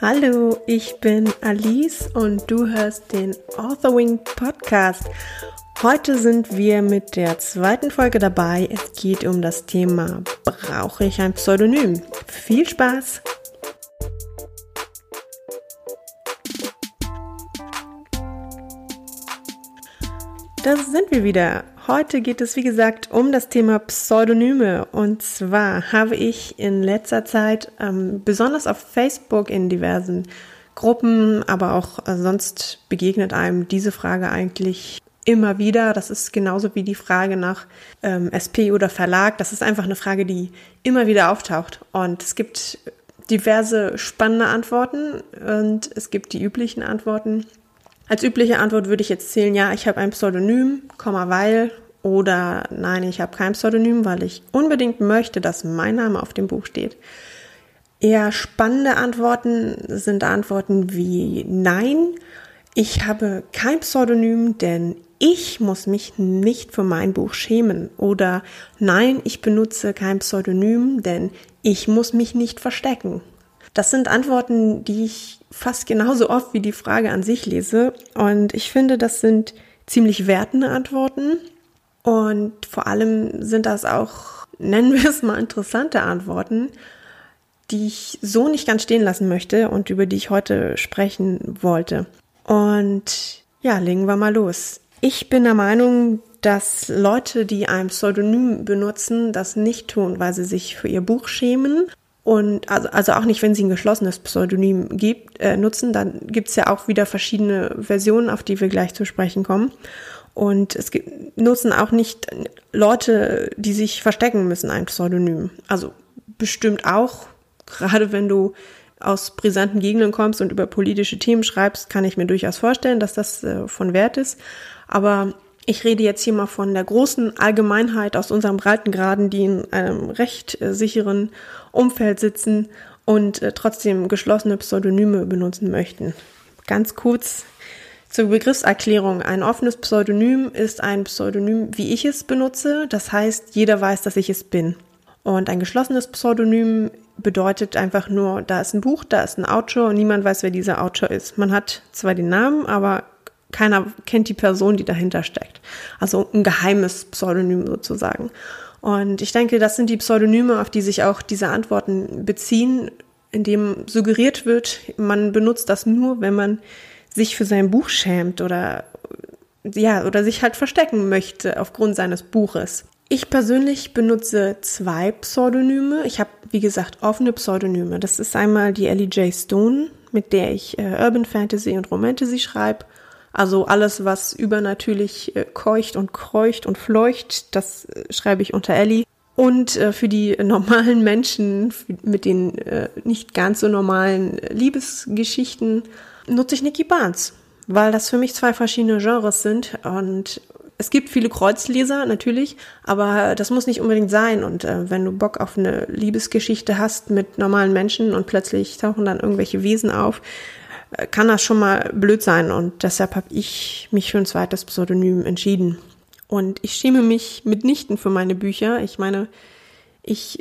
Hallo, ich bin Alice und du hörst den Authorwing Podcast. Heute sind wir mit der zweiten Folge dabei. Es geht um das Thema Brauche ich ein Pseudonym? Viel Spaß! Da sind wir wieder. Heute geht es, wie gesagt, um das Thema Pseudonyme. Und zwar habe ich in letzter Zeit ähm, besonders auf Facebook in diversen Gruppen, aber auch äh, sonst begegnet einem diese Frage eigentlich immer wieder. Das ist genauso wie die Frage nach ähm, SP oder Verlag. Das ist einfach eine Frage, die immer wieder auftaucht. Und es gibt diverse spannende Antworten und es gibt die üblichen Antworten. Als übliche Antwort würde ich jetzt zählen, ja, ich habe ein Pseudonym, weil oder nein, ich habe kein Pseudonym, weil ich unbedingt möchte, dass mein Name auf dem Buch steht. Eher spannende Antworten sind Antworten wie nein, ich habe kein Pseudonym, denn ich muss mich nicht für mein Buch schämen. Oder nein, ich benutze kein Pseudonym, denn ich muss mich nicht verstecken. Das sind Antworten, die ich fast genauso oft wie die Frage an sich lese. Und ich finde, das sind ziemlich wertende Antworten. Und vor allem sind das auch, nennen wir es mal, interessante Antworten, die ich so nicht ganz stehen lassen möchte und über die ich heute sprechen wollte. Und ja, legen wir mal los. Ich bin der Meinung, dass Leute, die ein Pseudonym benutzen, das nicht tun, weil sie sich für ihr Buch schämen, und also, also auch nicht, wenn sie ein geschlossenes Pseudonym gibt, äh, nutzen, dann gibt's ja auch wieder verschiedene Versionen, auf die wir gleich zu sprechen kommen. Und es gibt, nutzen auch nicht Leute, die sich verstecken müssen, ein Pseudonym. Also bestimmt auch, gerade wenn du aus brisanten Gegenden kommst und über politische Themen schreibst, kann ich mir durchaus vorstellen, dass das äh, von Wert ist. Aber ich rede jetzt hier mal von der großen Allgemeinheit aus unserem Breitengraden, die in einem recht äh, sicheren Umfeld sitzen und äh, trotzdem geschlossene Pseudonyme benutzen möchten. Ganz kurz zur Begriffserklärung. Ein offenes Pseudonym ist ein Pseudonym, wie ich es benutze. Das heißt, jeder weiß, dass ich es bin. Und ein geschlossenes Pseudonym bedeutet einfach nur, da ist ein Buch, da ist ein Autor und niemand weiß, wer dieser Autor ist. Man hat zwar den Namen, aber keiner kennt die Person, die dahinter steckt. Also ein geheimes Pseudonym sozusagen. Und ich denke, das sind die Pseudonyme, auf die sich auch diese Antworten beziehen, indem suggeriert wird, man benutzt das nur, wenn man sich für sein Buch schämt oder ja, oder sich halt verstecken möchte aufgrund seines Buches. Ich persönlich benutze zwei Pseudonyme. Ich habe, wie gesagt, offene Pseudonyme. Das ist einmal die Ellie J. Stone, mit der ich äh, Urban Fantasy und Romantasy schreibe. Also alles, was übernatürlich äh, keucht und kreucht und fleucht, das äh, schreibe ich unter Ellie. Und äh, für die normalen Menschen mit den nicht ganz so normalen Liebesgeschichten nutze ich Nikki Barnes, weil das für mich zwei verschiedene Genres sind und es gibt viele Kreuzleser natürlich, aber das muss nicht unbedingt sein. Und äh, wenn du Bock auf eine Liebesgeschichte hast mit normalen Menschen und plötzlich tauchen dann irgendwelche Wesen auf, kann das schon mal blöd sein und deshalb habe ich mich für ein zweites Pseudonym entschieden. Und ich schäme mich mitnichten für meine Bücher. Ich meine, ich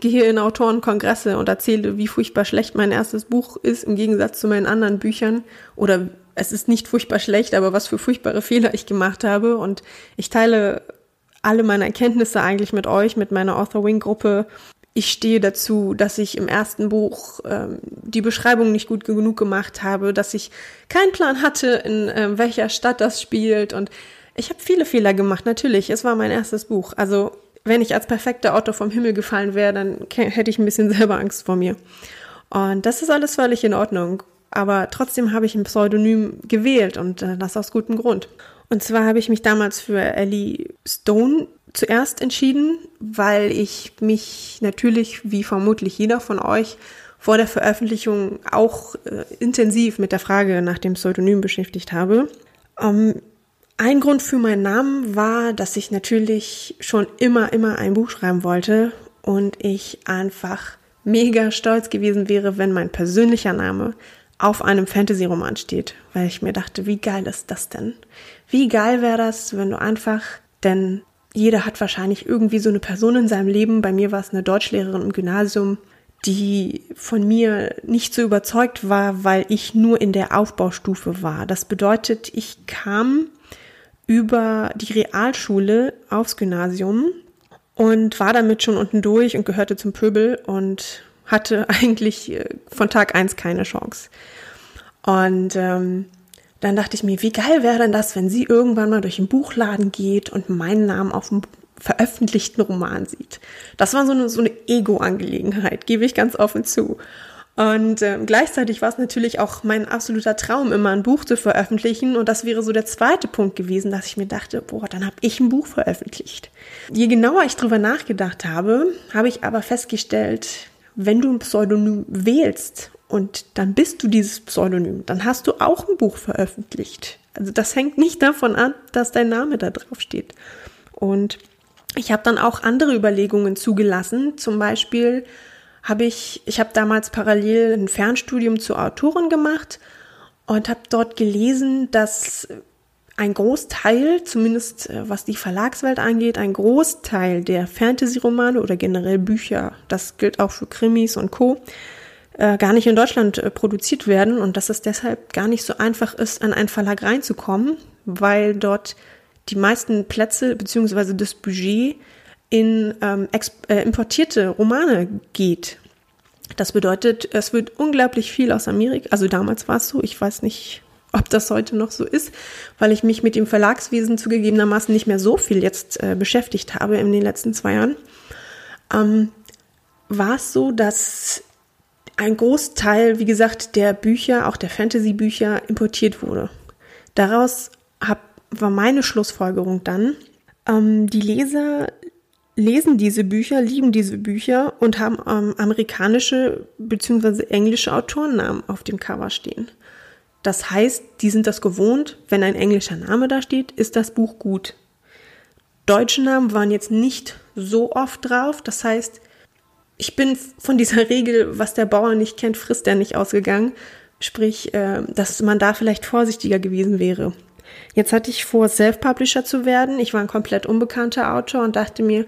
gehe in Autorenkongresse und erzähle, wie furchtbar schlecht mein erstes Buch ist im Gegensatz zu meinen anderen Büchern. Oder es ist nicht furchtbar schlecht, aber was für furchtbare Fehler ich gemacht habe. Und ich teile alle meine Erkenntnisse eigentlich mit euch, mit meiner Author Wing Gruppe ich stehe dazu, dass ich im ersten Buch ähm, die Beschreibung nicht gut genug gemacht habe, dass ich keinen Plan hatte, in äh, welcher Stadt das spielt. Und ich habe viele Fehler gemacht, natürlich. Es war mein erstes Buch. Also wenn ich als perfekter Autor vom Himmel gefallen wäre, dann hätte ich ein bisschen selber Angst vor mir. Und das ist alles völlig in Ordnung. Aber trotzdem habe ich ein Pseudonym gewählt und äh, das aus gutem Grund. Und zwar habe ich mich damals für Ellie Stone zuerst entschieden, weil ich mich natürlich, wie vermutlich jeder von euch, vor der Veröffentlichung auch äh, intensiv mit der Frage nach dem Pseudonym beschäftigt habe. Ähm, ein Grund für meinen Namen war, dass ich natürlich schon immer, immer ein Buch schreiben wollte und ich einfach mega stolz gewesen wäre, wenn mein persönlicher Name auf einem Fantasy-Roman steht, weil ich mir dachte, wie geil ist das denn? Wie geil wäre das, wenn du einfach, denn jeder hat wahrscheinlich irgendwie so eine Person in seinem Leben. Bei mir war es eine Deutschlehrerin im Gymnasium, die von mir nicht so überzeugt war, weil ich nur in der Aufbaustufe war. Das bedeutet, ich kam über die Realschule aufs Gymnasium und war damit schon unten durch und gehörte zum Pöbel und hatte eigentlich äh, von Tag eins keine Chance. Und ähm, dann dachte ich mir, wie geil wäre denn das, wenn sie irgendwann mal durch den Buchladen geht und meinen Namen auf dem veröffentlichten Roman sieht. Das war so eine, so eine Ego-Angelegenheit, gebe ich ganz offen zu. Und äh, gleichzeitig war es natürlich auch mein absoluter Traum, immer ein Buch zu veröffentlichen. Und das wäre so der zweite Punkt gewesen, dass ich mir dachte, boah, dann habe ich ein Buch veröffentlicht. Je genauer ich drüber nachgedacht habe, habe ich aber festgestellt, wenn du ein Pseudonym wählst und dann bist du dieses Pseudonym, dann hast du auch ein Buch veröffentlicht. Also das hängt nicht davon ab, dass dein Name da drauf steht. Und ich habe dann auch andere Überlegungen zugelassen. Zum Beispiel habe ich, ich habe damals parallel ein Fernstudium zur Autorin gemacht und habe dort gelesen, dass ein Großteil, zumindest äh, was die Verlagswelt angeht, ein Großteil der Fantasy-Romane oder generell Bücher, das gilt auch für Krimis und Co., äh, gar nicht in Deutschland äh, produziert werden und dass es deshalb gar nicht so einfach ist, an einen Verlag reinzukommen, weil dort die meisten Plätze beziehungsweise das Budget in ähm, äh, importierte Romane geht. Das bedeutet, es wird unglaublich viel aus Amerika, also damals war es so, ich weiß nicht, ob das heute noch so ist, weil ich mich mit dem Verlagswesen zugegebenermaßen nicht mehr so viel jetzt äh, beschäftigt habe in den letzten zwei Jahren, ähm, war es so, dass ein Großteil, wie gesagt, der Bücher, auch der Fantasy-Bücher importiert wurde. Daraus hab, war meine Schlussfolgerung dann, ähm, die Leser lesen diese Bücher, lieben diese Bücher und haben ähm, amerikanische bzw. englische Autorennamen auf dem Cover stehen. Das heißt, die sind das gewohnt, wenn ein englischer Name da steht, ist das Buch gut. Deutsche Namen waren jetzt nicht so oft drauf, das heißt, ich bin von dieser Regel, was der Bauer nicht kennt, frisst er nicht ausgegangen. Sprich, äh, dass man da vielleicht vorsichtiger gewesen wäre. Jetzt hatte ich vor, Self-Publisher zu werden. Ich war ein komplett unbekannter Autor und dachte mir,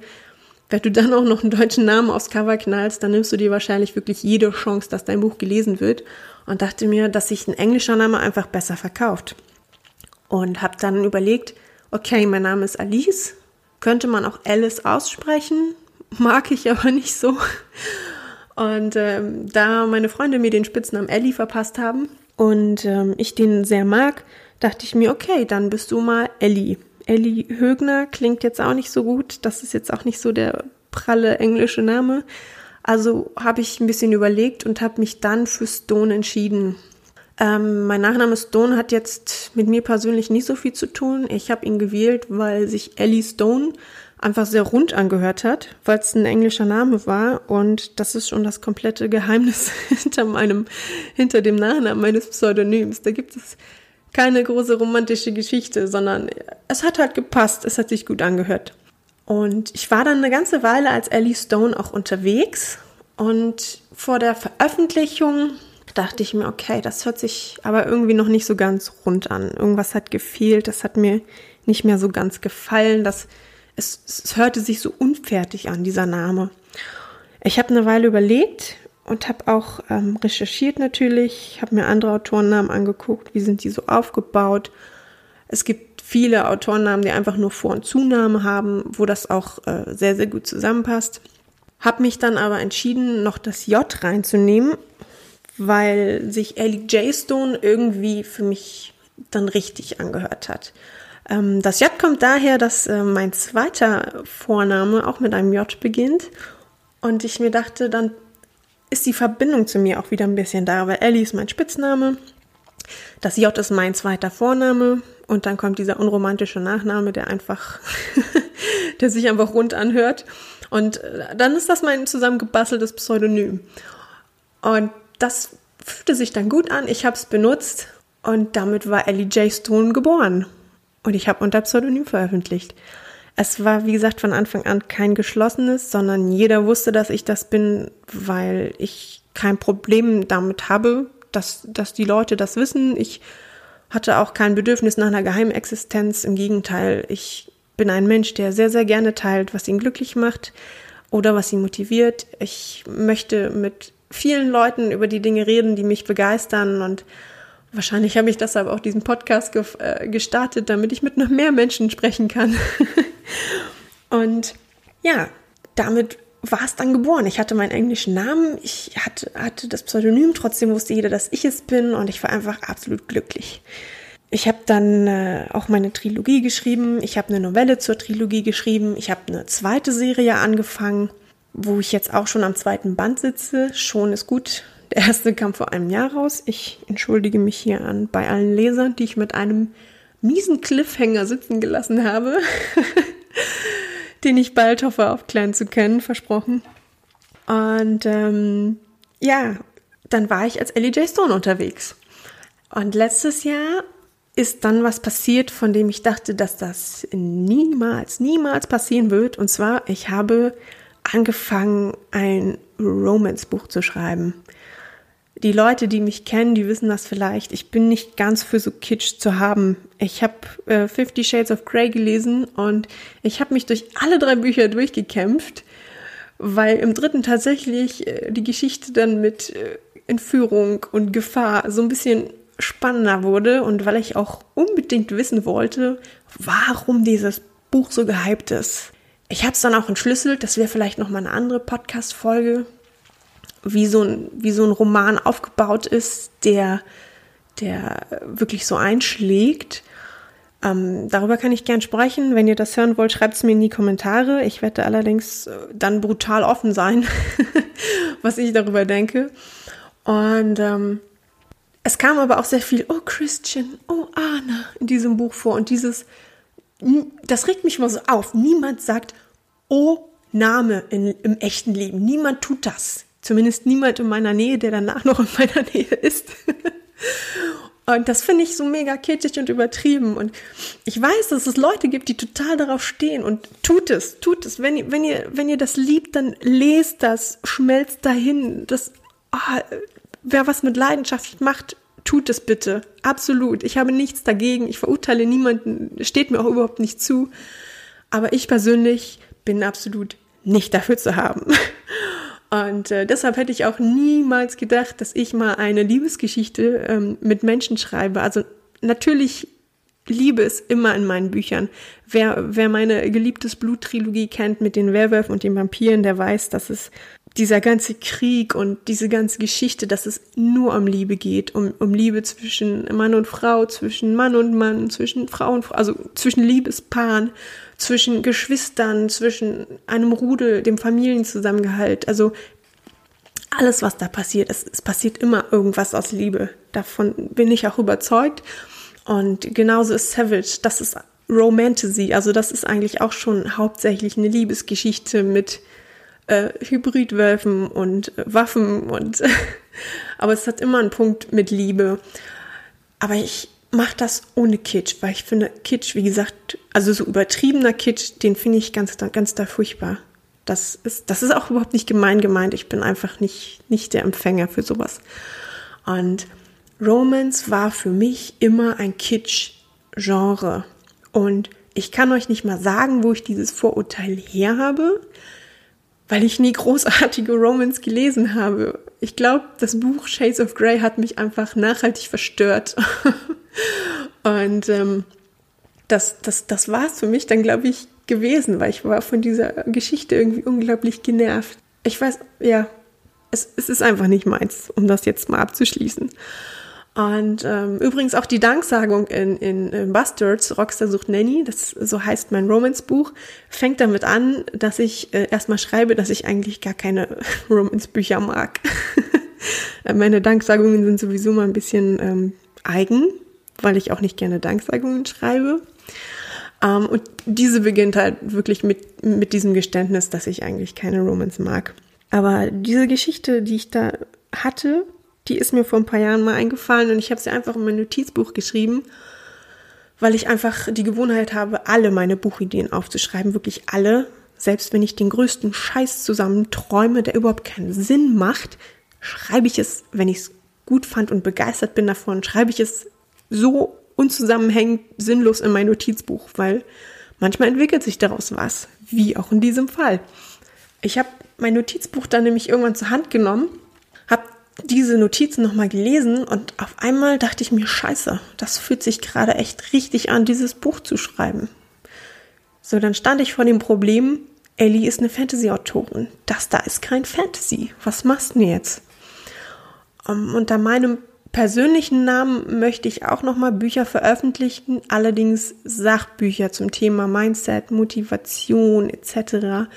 wenn du dann auch noch einen deutschen Namen aufs Cover knallst, dann nimmst du dir wahrscheinlich wirklich jede Chance, dass dein Buch gelesen wird. Und dachte mir, dass sich ein englischer Name einfach besser verkauft. Und habe dann überlegt, okay, mein Name ist Alice. Könnte man auch Alice aussprechen? Mag ich aber nicht so. Und ähm, da meine Freunde mir den Spitznamen Ellie verpasst haben und ähm, ich den sehr mag, dachte ich mir, okay, dann bist du mal Ellie. Ellie Högner klingt jetzt auch nicht so gut. Das ist jetzt auch nicht so der pralle englische Name. Also habe ich ein bisschen überlegt und habe mich dann für Stone entschieden. Ähm, mein Nachname Stone hat jetzt mit mir persönlich nicht so viel zu tun. Ich habe ihn gewählt, weil sich Ellie Stone einfach sehr rund angehört hat, weil es ein englischer Name war und das ist schon das komplette Geheimnis hinter meinem, hinter dem Nachnamen meines Pseudonyms. Da gibt es keine große romantische Geschichte, sondern es hat halt gepasst, es hat sich gut angehört. Und ich war dann eine ganze Weile als Ellie Stone auch unterwegs und vor der Veröffentlichung dachte ich mir, okay, das hört sich aber irgendwie noch nicht so ganz rund an. Irgendwas hat gefehlt, das hat mir nicht mehr so ganz gefallen, das es, es hörte sich so unfertig an, dieser Name. Ich habe eine Weile überlegt und habe auch ähm, recherchiert natürlich, habe mir andere Autorennamen angeguckt, wie sind die so aufgebaut. Es gibt viele Autorennamen, die einfach nur Vor- und Zunahme haben, wo das auch äh, sehr, sehr gut zusammenpasst. Habe mich dann aber entschieden, noch das J reinzunehmen, weil sich Ellie J. Stone irgendwie für mich dann richtig angehört hat. Ähm, das J kommt daher, dass äh, mein zweiter Vorname auch mit einem J beginnt. Und ich mir dachte, dann ist die Verbindung zu mir auch wieder ein bisschen da, weil Ellie ist mein Spitzname. Das J ist mein zweiter Vorname. Und dann kommt dieser unromantische Nachname, der einfach, der sich einfach rund anhört. Und äh, dann ist das mein zusammengebasteltes Pseudonym. Und das fühlte sich dann gut an. Ich habe es benutzt und damit war Ellie J. Stone geboren. Und ich habe unter Pseudonym veröffentlicht. Es war, wie gesagt, von Anfang an kein geschlossenes, sondern jeder wusste, dass ich das bin, weil ich kein Problem damit habe, dass, dass die Leute das wissen. Ich hatte auch kein Bedürfnis nach einer Geheimexistenz. Im Gegenteil, ich bin ein Mensch, der sehr, sehr gerne teilt, was ihn glücklich macht oder was ihn motiviert. Ich möchte mit vielen Leuten über die Dinge reden, die mich begeistern und wahrscheinlich habe ich deshalb auch diesen Podcast ge äh, gestartet, damit ich mit noch mehr Menschen sprechen kann. und ja, damit war es dann geboren. Ich hatte meinen englischen Namen, ich hatte, hatte das Pseudonym, trotzdem wusste jeder, dass ich es bin und ich war einfach absolut glücklich. Ich habe dann äh, auch meine Trilogie geschrieben, ich habe eine Novelle zur Trilogie geschrieben, ich habe eine zweite Serie angefangen, wo ich jetzt auch schon am zweiten Band sitze. Schon ist gut. Der erste kam vor einem Jahr raus. Ich entschuldige mich hier an bei allen Lesern, die ich mit einem miesen Cliffhanger sitzen gelassen habe. den ich bald hoffe aufklären zu können, versprochen. Und ähm, ja, dann war ich als Ellie J. Stone unterwegs. Und letztes Jahr ist dann was passiert, von dem ich dachte, dass das niemals, niemals passieren wird. Und zwar, ich habe angefangen, ein Romance-Buch zu schreiben die Leute, die mich kennen, die wissen das vielleicht. Ich bin nicht ganz für so Kitsch zu haben. Ich habe äh, Fifty Shades of Grey gelesen und ich habe mich durch alle drei Bücher durchgekämpft, weil im dritten tatsächlich äh, die Geschichte dann mit äh, Entführung und Gefahr so ein bisschen spannender wurde und weil ich auch unbedingt wissen wollte, warum dieses Buch so gehypt ist. Ich habe es dann auch entschlüsselt, das wäre vielleicht noch mal eine andere Podcast-Folge wie so ein, wie so ein Roman aufgebaut ist, der, der wirklich so einschlägt. Ähm, darüber kann ich gern sprechen. Wenn ihr das hören wollt, schreibt es mir in die Kommentare. Ich werde allerdings äh, dann brutal offen sein, was ich darüber denke. Und ähm, es kam aber auch sehr viel, oh Christian, oh Anna in diesem Buch vor. Und dieses, das regt mich mal so auf. Niemand sagt, oh Name in, im echten Leben. Niemand tut das. Zumindest niemand in meiner Nähe, der danach noch in meiner Nähe ist. Und das finde ich so mega kitschig und übertrieben. Und ich weiß, dass es Leute gibt, die total darauf stehen. Und tut es, tut es. Wenn, wenn, ihr, wenn ihr das liebt, dann lest das, schmelzt dahin. Das, oh, wer was mit Leidenschaft macht, tut es bitte. Absolut. Ich habe nichts dagegen. Ich verurteile niemanden. Steht mir auch überhaupt nicht zu. Aber ich persönlich bin absolut nicht dafür zu haben. Und äh, deshalb hätte ich auch niemals gedacht, dass ich mal eine Liebesgeschichte ähm, mit Menschen schreibe. Also natürlich Liebe ist immer in meinen Büchern. Wer, wer meine geliebtes Blut-Trilogie kennt mit den Werwölfen und den Vampiren, der weiß, dass es dieser ganze Krieg und diese ganze Geschichte, dass es nur um Liebe geht, um, um Liebe zwischen Mann und Frau, zwischen Mann und Mann, zwischen Frau und Frau, also zwischen Liebespaaren, zwischen Geschwistern, zwischen einem Rudel, dem Familienzusammengehalt. Also alles, was da passiert, es, es passiert immer irgendwas aus Liebe. Davon bin ich auch überzeugt. Und genauso ist Savage, das ist Romantasy, also das ist eigentlich auch schon hauptsächlich eine Liebesgeschichte mit äh, Hybridwölfen und äh, Waffen und aber es hat immer einen Punkt mit Liebe. Aber ich mache das ohne Kitsch, weil ich finde Kitsch, wie gesagt, also so übertriebener Kitsch, den finde ich ganz, ganz da furchtbar. Das ist, das ist auch überhaupt nicht gemein gemeint. Ich bin einfach nicht, nicht der Empfänger für sowas. Und Romance war für mich immer ein Kitsch-Genre. Und ich kann euch nicht mal sagen, wo ich dieses Vorurteil her habe, weil ich nie großartige Romance gelesen habe. Ich glaube, das Buch Shades of Grey hat mich einfach nachhaltig verstört. Und ähm, das, das, das war es für mich dann, glaube ich, gewesen, weil ich war von dieser Geschichte irgendwie unglaublich genervt. Ich weiß, ja, es, es ist einfach nicht meins, um das jetzt mal abzuschließen. Und ähm, übrigens auch die Danksagung in, in, in Bastards, Rockstar sucht Nanny, das so heißt mein Romance-Buch, fängt damit an, dass ich äh, erstmal schreibe, dass ich eigentlich gar keine Romance-Bücher mag. Meine Danksagungen sind sowieso mal ein bisschen ähm, eigen, weil ich auch nicht gerne Danksagungen schreibe. Ähm, und diese beginnt halt wirklich mit, mit diesem Geständnis, dass ich eigentlich keine Romance mag. Aber diese Geschichte, die ich da hatte, die ist mir vor ein paar Jahren mal eingefallen und ich habe sie einfach in mein Notizbuch geschrieben, weil ich einfach die Gewohnheit habe, alle meine Buchideen aufzuschreiben, wirklich alle. Selbst wenn ich den größten Scheiß zusammen träume, der überhaupt keinen Sinn macht, schreibe ich es, wenn ich es gut fand und begeistert bin davon, schreibe ich es so unzusammenhängend sinnlos in mein Notizbuch, weil manchmal entwickelt sich daraus was, wie auch in diesem Fall. Ich habe mein Notizbuch dann nämlich irgendwann zur Hand genommen, diese Notizen nochmal gelesen und auf einmal dachte ich mir, scheiße, das fühlt sich gerade echt richtig an, dieses Buch zu schreiben. So, dann stand ich vor dem Problem, Ellie ist eine Fantasy-Autorin. Das da ist kein Fantasy. Was machst du denn jetzt? Um, ähm, unter meinem persönlichen Namen möchte ich auch nochmal Bücher veröffentlichen, allerdings Sachbücher zum Thema Mindset, Motivation etc.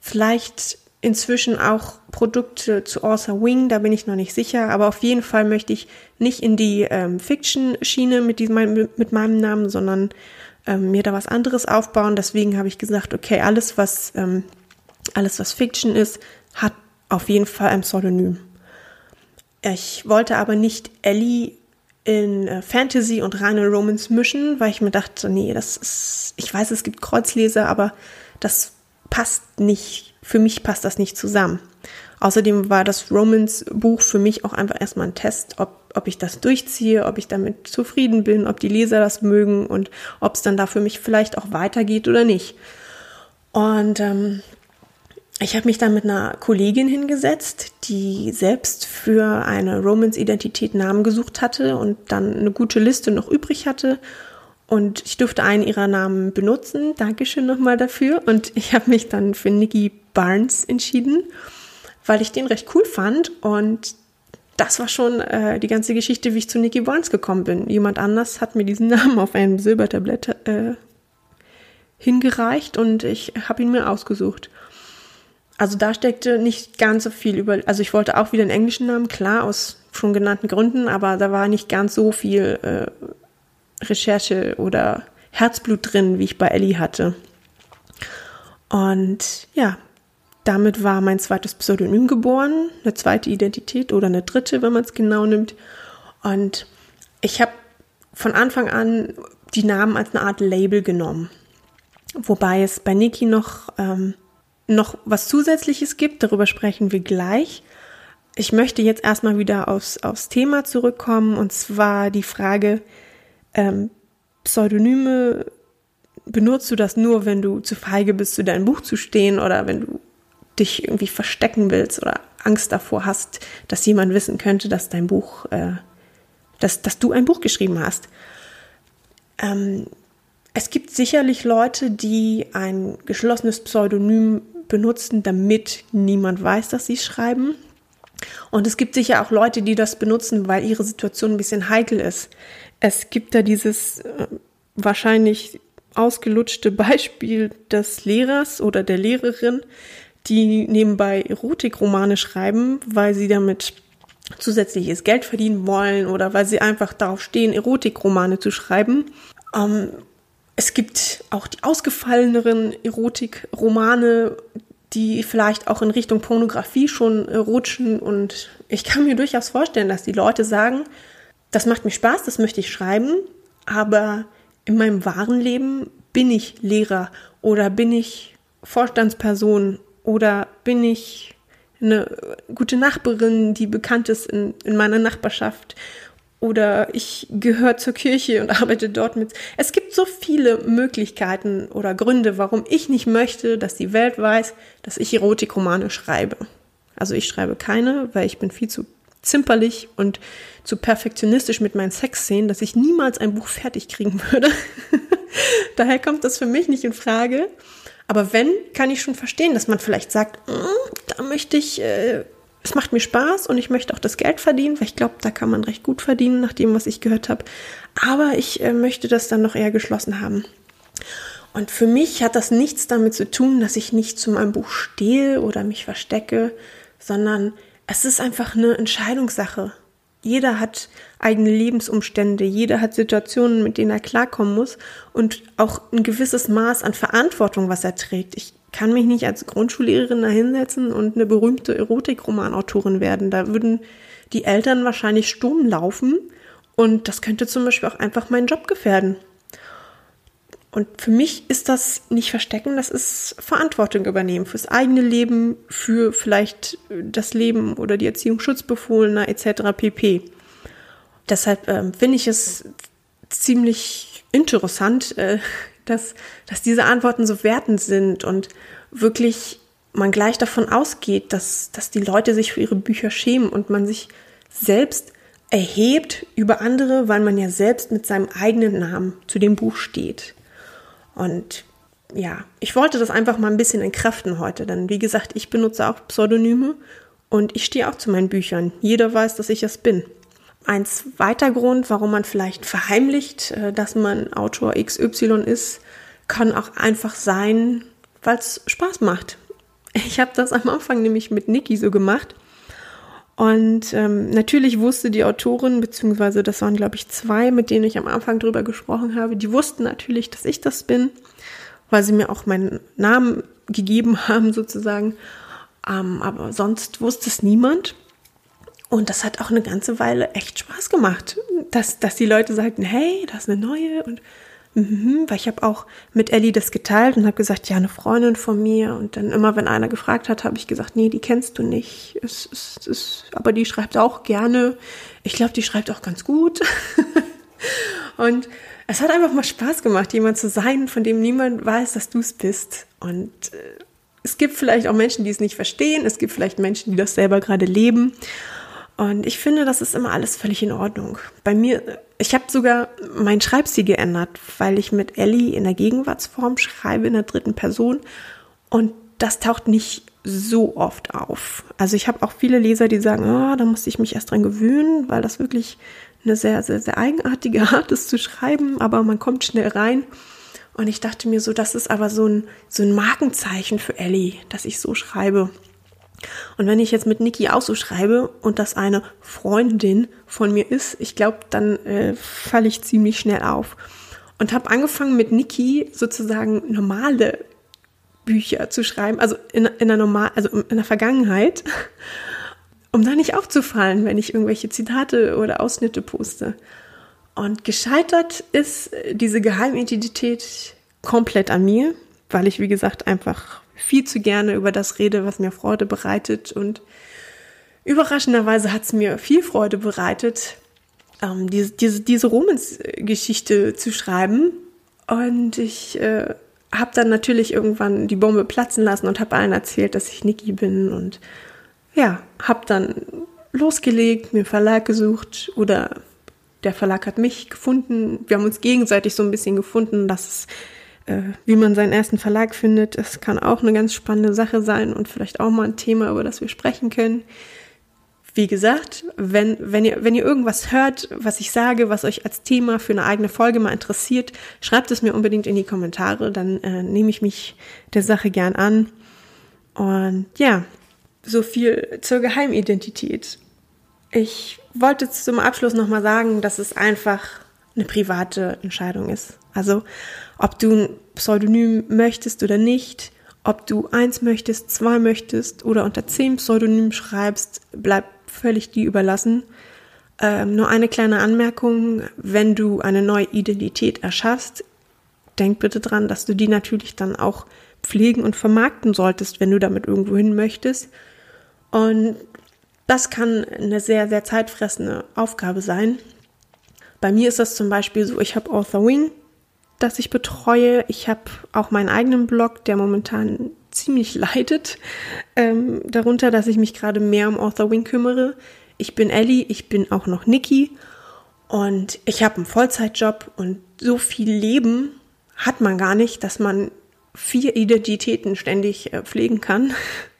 Vielleicht inzwischen auch Produkte zu Author Wing, da bin ich noch nicht sicher, aber auf jeden Fall möchte ich nicht in die ähm, Fiction-Schiene mit, mit meinem Namen, sondern ähm, mir da was anderes aufbauen. Deswegen habe ich gesagt, okay, alles was, ähm, alles was Fiction ist, hat auf jeden Fall ein Pseudonym. Ich wollte aber nicht Ellie in äh, Fantasy und reine Romance mischen, weil ich mir dachte, nee, das ist, ich weiß, es gibt Kreuzleser, aber das passt nicht, für mich passt das nicht zusammen. Außerdem war das Romance-Buch für mich auch einfach erstmal ein Test, ob, ob ich das durchziehe, ob ich damit zufrieden bin, ob die Leser das mögen und ob es dann da für mich vielleicht auch weitergeht oder nicht. Und ähm, ich habe mich dann mit einer Kollegin hingesetzt, die selbst für eine Romance-Identität Namen gesucht hatte und dann eine gute Liste noch übrig hatte. Und ich durfte einen ihrer Namen benutzen. Dankeschön nochmal dafür. Und ich habe mich dann für Nikki Barnes entschieden, weil ich den recht cool fand. Und das war schon äh, die ganze Geschichte, wie ich zu Nikki Barnes gekommen bin. Jemand anders hat mir diesen Namen auf einem Silbertablett äh, hingereicht und ich habe ihn mir ausgesucht. Also da steckte nicht ganz so viel über, also ich wollte auch wieder einen englischen Namen, klar, aus schon genannten Gründen, aber da war nicht ganz so viel äh, Recherche oder Herzblut drin, wie ich bei Ellie hatte. Und ja, damit war mein zweites Pseudonym geboren, eine zweite Identität oder eine dritte, wenn man es genau nimmt. Und ich habe von Anfang an die Namen als eine Art Label genommen. Wobei es bei Niki noch ähm, noch was Zusätzliches gibt, darüber sprechen wir gleich. Ich möchte jetzt erstmal wieder aufs, aufs Thema zurückkommen und zwar die Frage, ähm, Pseudonyme, benutzt du das nur, wenn du zu feige bist, zu deinem Buch zu stehen oder wenn du dich irgendwie verstecken willst oder Angst davor hast, dass jemand wissen könnte, dass dein Buch, äh, dass, dass du ein Buch geschrieben hast. Ähm, es gibt sicherlich Leute, die ein geschlossenes Pseudonym benutzen, damit niemand weiß, dass sie schreiben. Und es gibt sicher auch Leute, die das benutzen, weil ihre Situation ein bisschen heikel ist. Es gibt da dieses äh, wahrscheinlich ausgelutschte Beispiel des Lehrers oder der Lehrerin, die nebenbei Erotikromane schreiben, weil sie damit zusätzliches Geld verdienen wollen oder weil sie einfach darauf stehen, Erotikromane zu schreiben. Ähm, es gibt auch die ausgefalleneren Erotikromane, die vielleicht auch in Richtung Pornografie schon rutschen. Und ich kann mir durchaus vorstellen, dass die Leute sagen, das macht mir Spaß, das möchte ich schreiben, aber in meinem wahren Leben bin ich Lehrer oder bin ich Vorstandsperson oder bin ich eine gute Nachbarin, die bekannt ist in, in meiner Nachbarschaft oder ich gehöre zur Kirche und arbeite dort mit. Es gibt so viele Möglichkeiten oder Gründe, warum ich nicht möchte, dass die Welt weiß, dass ich Erotikromane schreibe. Also ich schreibe keine, weil ich bin viel zu zimperlich und zu perfektionistisch mit meinen Sexszenen, dass ich niemals ein Buch fertig kriegen würde. Daher kommt das für mich nicht in Frage. Aber wenn, kann ich schon verstehen, dass man vielleicht sagt, mm, da möchte ich äh, es macht mir Spaß und ich möchte auch das Geld verdienen, weil ich glaube, da kann man recht gut verdienen, nach dem, was ich gehört habe. Aber ich äh, möchte das dann noch eher geschlossen haben. Und für mich hat das nichts damit zu tun, dass ich nicht zu meinem Buch stehe oder mich verstecke, sondern es ist einfach eine Entscheidungssache. Jeder hat eigene Lebensumstände, jeder hat Situationen, mit denen er klarkommen muss und auch ein gewisses Maß an Verantwortung, was er trägt. Ich kann mich nicht als Grundschullehrerin da hinsetzen und eine berühmte Erotikromanotorin werden. Da würden die Eltern wahrscheinlich stumm laufen und das könnte zum Beispiel auch einfach meinen Job gefährden. Und für mich ist das nicht verstecken, das ist Verantwortung übernehmen fürs eigene Leben, für vielleicht das Leben oder die Erziehung Schutzbefohlener etc. pp. Deshalb ähm, finde ich es ziemlich interessant, äh, dass, dass diese Antworten so wertend sind und wirklich man gleich davon ausgeht, dass, dass die Leute sich für ihre Bücher schämen und man sich selbst erhebt über andere, weil man ja selbst mit seinem eigenen Namen zu dem Buch steht. Und ja, ich wollte das einfach mal ein bisschen entkräften heute, denn wie gesagt, ich benutze auch Pseudonyme und ich stehe auch zu meinen Büchern. Jeder weiß, dass ich es bin. Ein zweiter Grund, warum man vielleicht verheimlicht, äh, dass man Autor XY ist, kann auch einfach sein, weil es Spaß macht. Ich habe das am Anfang nämlich mit Niki so gemacht. Und ähm, natürlich wusste die Autorin, beziehungsweise das waren, glaube ich, zwei, mit denen ich am Anfang drüber gesprochen habe, die wussten natürlich, dass ich das bin, weil sie mir auch meinen Namen gegeben haben, sozusagen. Ähm, aber sonst wusste es niemand. Und das hat auch eine ganze Weile echt Spaß gemacht, dass, dass die Leute sagten, hey, das ist eine neue und Mhm, weil ich habe auch mit Ellie das geteilt und habe gesagt, ja, eine Freundin von mir. Und dann immer, wenn einer gefragt hat, habe ich gesagt, nee, die kennst du nicht. Es, es, es, aber die schreibt auch gerne. Ich glaube, die schreibt auch ganz gut. und es hat einfach mal Spaß gemacht, jemand zu sein, von dem niemand weiß, dass du es bist. Und äh, es gibt vielleicht auch Menschen, die es nicht verstehen. Es gibt vielleicht Menschen, die das selber gerade leben. Und ich finde, das ist immer alles völlig in Ordnung. Bei mir, ich habe sogar meinen Schreibstil geändert, weil ich mit Ellie in der Gegenwartsform schreibe, in der dritten Person. Und das taucht nicht so oft auf. Also ich habe auch viele Leser, die sagen, oh, da musste ich mich erst dran gewöhnen, weil das wirklich eine sehr, sehr, sehr eigenartige Art ist zu schreiben, aber man kommt schnell rein. Und ich dachte mir so, das ist aber so ein, so ein Markenzeichen für Ellie, dass ich so schreibe. Und wenn ich jetzt mit Niki auch so schreibe und das eine Freundin von mir ist, ich glaube, dann äh, falle ich ziemlich schnell auf. Und habe angefangen mit Niki sozusagen normale Bücher zu schreiben, also in, in normal, also in der Vergangenheit, um da nicht aufzufallen, wenn ich irgendwelche Zitate oder Ausschnitte poste. Und gescheitert ist diese Geheimidentität komplett an mir, weil ich, wie gesagt, einfach viel zu gerne über das rede, was mir Freude bereitet. Und überraschenderweise hat es mir viel Freude bereitet, ähm, diese, diese, diese Romans-Geschichte zu schreiben. Und ich äh, habe dann natürlich irgendwann die Bombe platzen lassen und habe allen erzählt, dass ich Niki bin. Und ja, habe dann losgelegt, mir einen Verlag gesucht oder der Verlag hat mich gefunden. Wir haben uns gegenseitig so ein bisschen gefunden, dass es wie man seinen ersten Verlag findet. Das kann auch eine ganz spannende Sache sein und vielleicht auch mal ein Thema, über das wir sprechen können. Wie gesagt, wenn, wenn, ihr, wenn ihr irgendwas hört, was ich sage, was euch als Thema für eine eigene Folge mal interessiert, schreibt es mir unbedingt in die Kommentare, dann äh, nehme ich mich der Sache gern an. Und ja, so viel zur Geheimidentität. Ich wollte zum Abschluss nochmal sagen, dass es einfach eine private Entscheidung ist. Also ob du ein Pseudonym möchtest oder nicht, ob du eins möchtest, zwei möchtest oder unter zehn Pseudonymen schreibst, bleibt völlig dir überlassen. Ähm, nur eine kleine Anmerkung, wenn du eine neue Identität erschaffst, denk bitte dran, dass du die natürlich dann auch pflegen und vermarkten solltest, wenn du damit irgendwo hin möchtest. Und das kann eine sehr, sehr zeitfressende Aufgabe sein. Bei mir ist das zum Beispiel so, ich habe Author Wing, das ich betreue. Ich habe auch meinen eigenen Blog, der momentan ziemlich leidet, ähm, darunter, dass ich mich gerade mehr um Author Wing kümmere. Ich bin Ellie, ich bin auch noch Nikki und ich habe einen Vollzeitjob und so viel Leben hat man gar nicht, dass man vier Identitäten ständig äh, pflegen kann,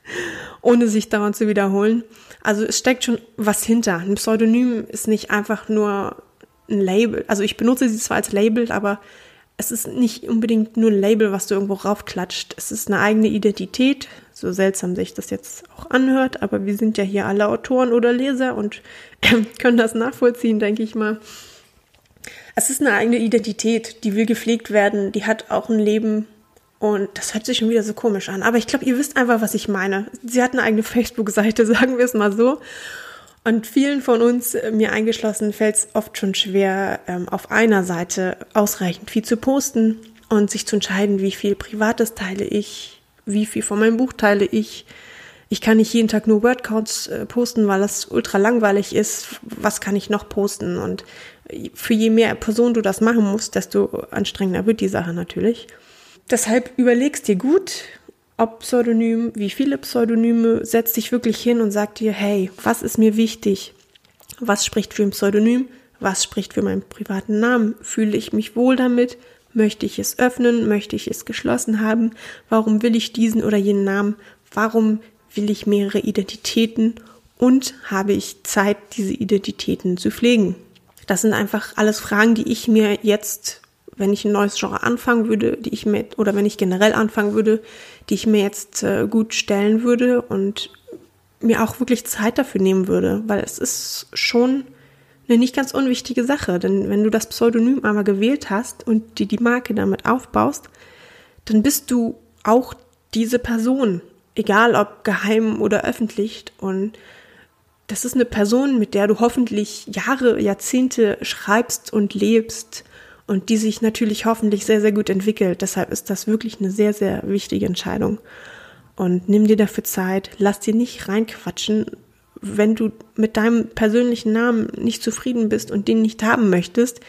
ohne sich daran zu wiederholen. Also es steckt schon was hinter. Ein Pseudonym ist nicht einfach nur ein Label. Also ich benutze sie zwar als Label, aber es ist nicht unbedingt nur ein Label, was du irgendwo raufklatscht. Es ist eine eigene Identität, so seltsam sich das jetzt auch anhört, aber wir sind ja hier alle Autoren oder Leser und können das nachvollziehen, denke ich mal. Es ist eine eigene Identität, die will gepflegt werden, die hat auch ein Leben und das hört sich schon wieder so komisch an. Aber ich glaube, ihr wisst einfach, was ich meine. Sie hat eine eigene Facebook-Seite, sagen wir es mal so. Und vielen von uns, äh, mir eingeschlossen, fällt es oft schon schwer, ähm, auf einer Seite ausreichend viel zu posten und sich zu entscheiden, wie viel Privates teile ich, wie viel von meinem Buch teile ich. ich kann nicht jeden Tag nur Wordcounts äh, posten, weil das ultra langweilig ist. Was kann ich noch posten? Und für je mehr Personen du das machen musst, desto anstrengender wird die Sache natürlich. Deshalb überlegst dir gut, ob Pseudonym, wie viele Pseudonyme, setz dich wirklich hin und sag dir, hey, was ist mir wichtig? Was spricht für ein Pseudonym? Was spricht für meinen privaten Namen? Fühle ich mich wohl damit? Möchte ich es öffnen? Möchte ich es geschlossen haben? Warum will ich diesen oder jenen Namen? Warum will ich mehrere Identitäten? Und habe ich Zeit, diese Identitäten zu pflegen? Das sind einfach alles Fragen, die ich mir jetzt, wenn ich ein neues Genre anfangen würde, die ich mir, oder wenn ich generell anfangen würde, die ich mir jetzt äh, gut stellen würde und mir auch wirklich Zeit dafür nehmen würde, weil es ist schon eine nicht ganz unwichtige Sache, denn wenn du das Pseudonym einmal gewählt hast und dir die Marke damit aufbaust, dann bist du auch diese Person, egal ob geheim oder öffentlich. Und das ist eine Person, mit der du hoffentlich Jahre, Jahrzehnte schreibst und lebst und die sich natürlich hoffentlich sehr, sehr gut entwickelt. Deshalb ist das wirklich eine sehr, sehr wichtige Entscheidung. Und nimm dir dafür Zeit, lass dir nicht reinquatschen, wenn du mit deinem persönlichen Namen nicht zufrieden bist und den nicht haben möchtest,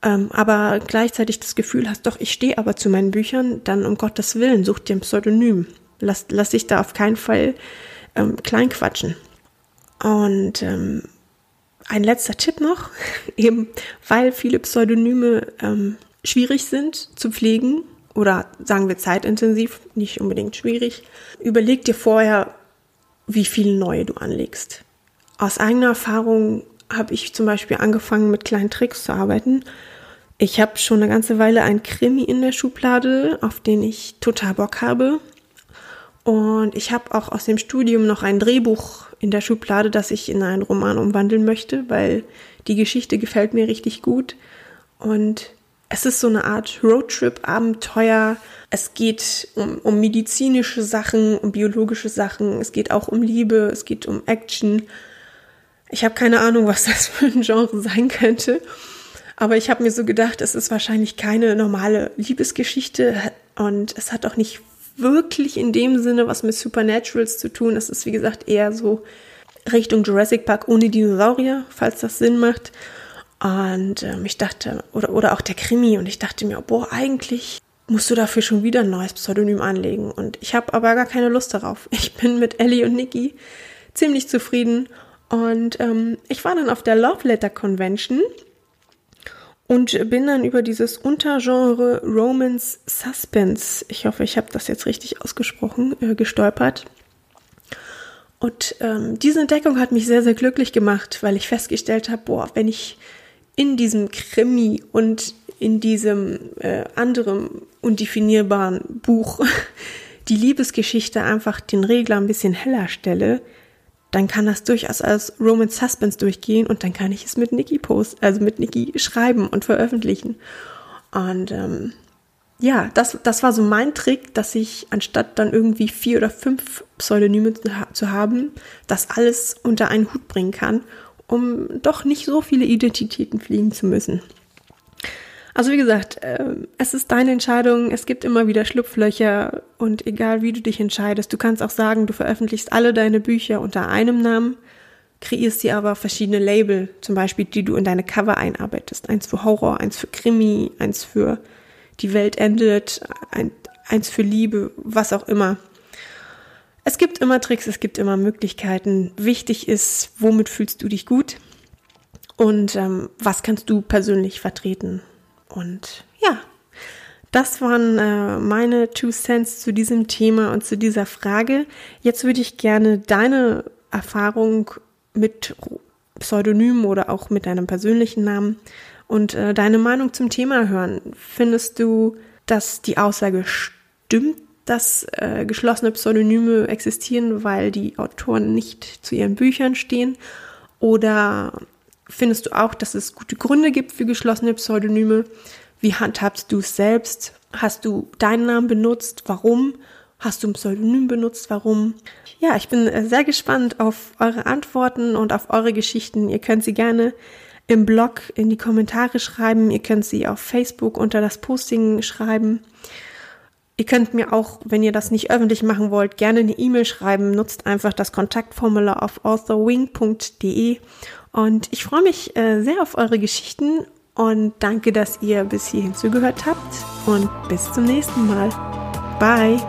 ähm, aber gleichzeitig das Gefühl hast, doch, ich stehe aber zu meinen Büchern, dann um Gottes Willen, such dir ein Pseudonym. Lass, lass dich da auf keinen Fall ähm, kleinquatschen. Und ähm, ein letzter Tipp noch, eben weil viele Pseudonyme ähm, schwierig sind zu pflegen oder sagen wir zeitintensiv, nicht unbedingt schwierig, überleg dir vorher, wie viele neue du anlegst. Aus eigener Erfahrung habe ich zum Beispiel angefangen, mit kleinen Tricks zu arbeiten. Ich habe schon eine ganze Weile ein Krimi in der Schublade, auf den ich total Bock habe. Und ich habe auch aus dem Studium noch ein Drehbuch in der Schublade, das ich in einen Roman umwandeln möchte, weil die Geschichte gefällt mir richtig gut. Und es ist so eine Art Roadtrip-Abenteuer. Es geht um, um medizinische Sachen, um biologische Sachen. Es geht auch um Liebe, es geht um Action. Ich habe keine Ahnung, was das für ein Genre sein könnte. Aber ich habe mir so gedacht, es ist wahrscheinlich keine normale Liebesgeschichte und es hat auch nicht wirklich in dem Sinne was mit Supernaturals zu tun. Es ist, wie gesagt, eher so Richtung Jurassic Park ohne Dinosaurier, falls das Sinn macht. Und ähm, ich dachte, oder, oder auch der Krimi, und ich dachte mir, boah, eigentlich musst du dafür schon wieder ein neues Pseudonym anlegen. Und ich habe aber gar keine Lust darauf. Ich bin mit Ellie und Nikki ziemlich zufrieden. Und ähm, ich war dann auf der Love Letter Convention und bin dann über dieses Untergenre Romance Suspense, ich hoffe, ich habe das jetzt richtig ausgesprochen, äh, gestolpert. Und ähm, diese Entdeckung hat mich sehr, sehr glücklich gemacht, weil ich festgestellt habe, boah, wenn ich in diesem Krimi und in diesem äh, anderen undefinierbaren Buch die Liebesgeschichte einfach den Regler ein bisschen heller stelle, dann kann das durchaus als Roman Suspense durchgehen und dann kann ich es mit Nikki post, also mit Nikki schreiben und veröffentlichen. Und ähm, ja, das, das war so mein Trick, dass ich anstatt dann irgendwie vier oder fünf Pseudonyme zu haben, das alles unter einen Hut bringen kann, um doch nicht so viele Identitäten fliegen zu müssen. Also wie gesagt, äh, es ist deine Entscheidung. Es gibt immer wieder Schlupflöcher und egal wie du dich entscheidest, du kannst auch sagen, du veröffentlichst alle deine Bücher unter einem Namen, kreierst dir aber verschiedene Label, zum Beispiel, die du in deine Cover einarbeitest. Eins für Horror, eins für Krimi, eins für die Welt endet, ein, eins für Liebe, was auch immer. Es gibt immer Tricks, es gibt immer Möglichkeiten. Wichtig ist, womit fühlst du dich gut und ähm, was kannst du persönlich vertreten. Und ja, das waren äh, meine Two Cents zu diesem Thema und zu dieser Frage. Jetzt würde ich gerne deine Erfahrung mit Pseudonymen oder auch mit deinem persönlichen Namen und äh, deine Meinung zum Thema hören. Findest du, dass die Aussage stimmt, dass äh, geschlossene Pseudonyme existieren, weil die Autoren nicht zu ihren Büchern stehen? Oder findest du auch, dass es gute Gründe gibt für geschlossene Pseudonyme? Wie handhabst du es selbst? Hast du deinen Namen benutzt? Warum? Hast du ein Pseudonym benutzt? Warum? Ja, ich bin äh, sehr gespannt auf eure Antworten und auf eure Geschichten. Ihr könnt sie gerne im Blog in die Kommentare schreiben. Ihr könnt sie auf Facebook unter das Posting schreiben. Ihr könnt mir auch, wenn ihr das nicht öffentlich machen wollt, gerne eine E-Mail schreiben. Nutzt einfach das Kontaktformular auf authorwing.de. Und ich freue mich äh, sehr auf eure Geschichten und danke, dass ihr bis hierhin zugehört habt. Und bis zum nächsten Mal. Bye.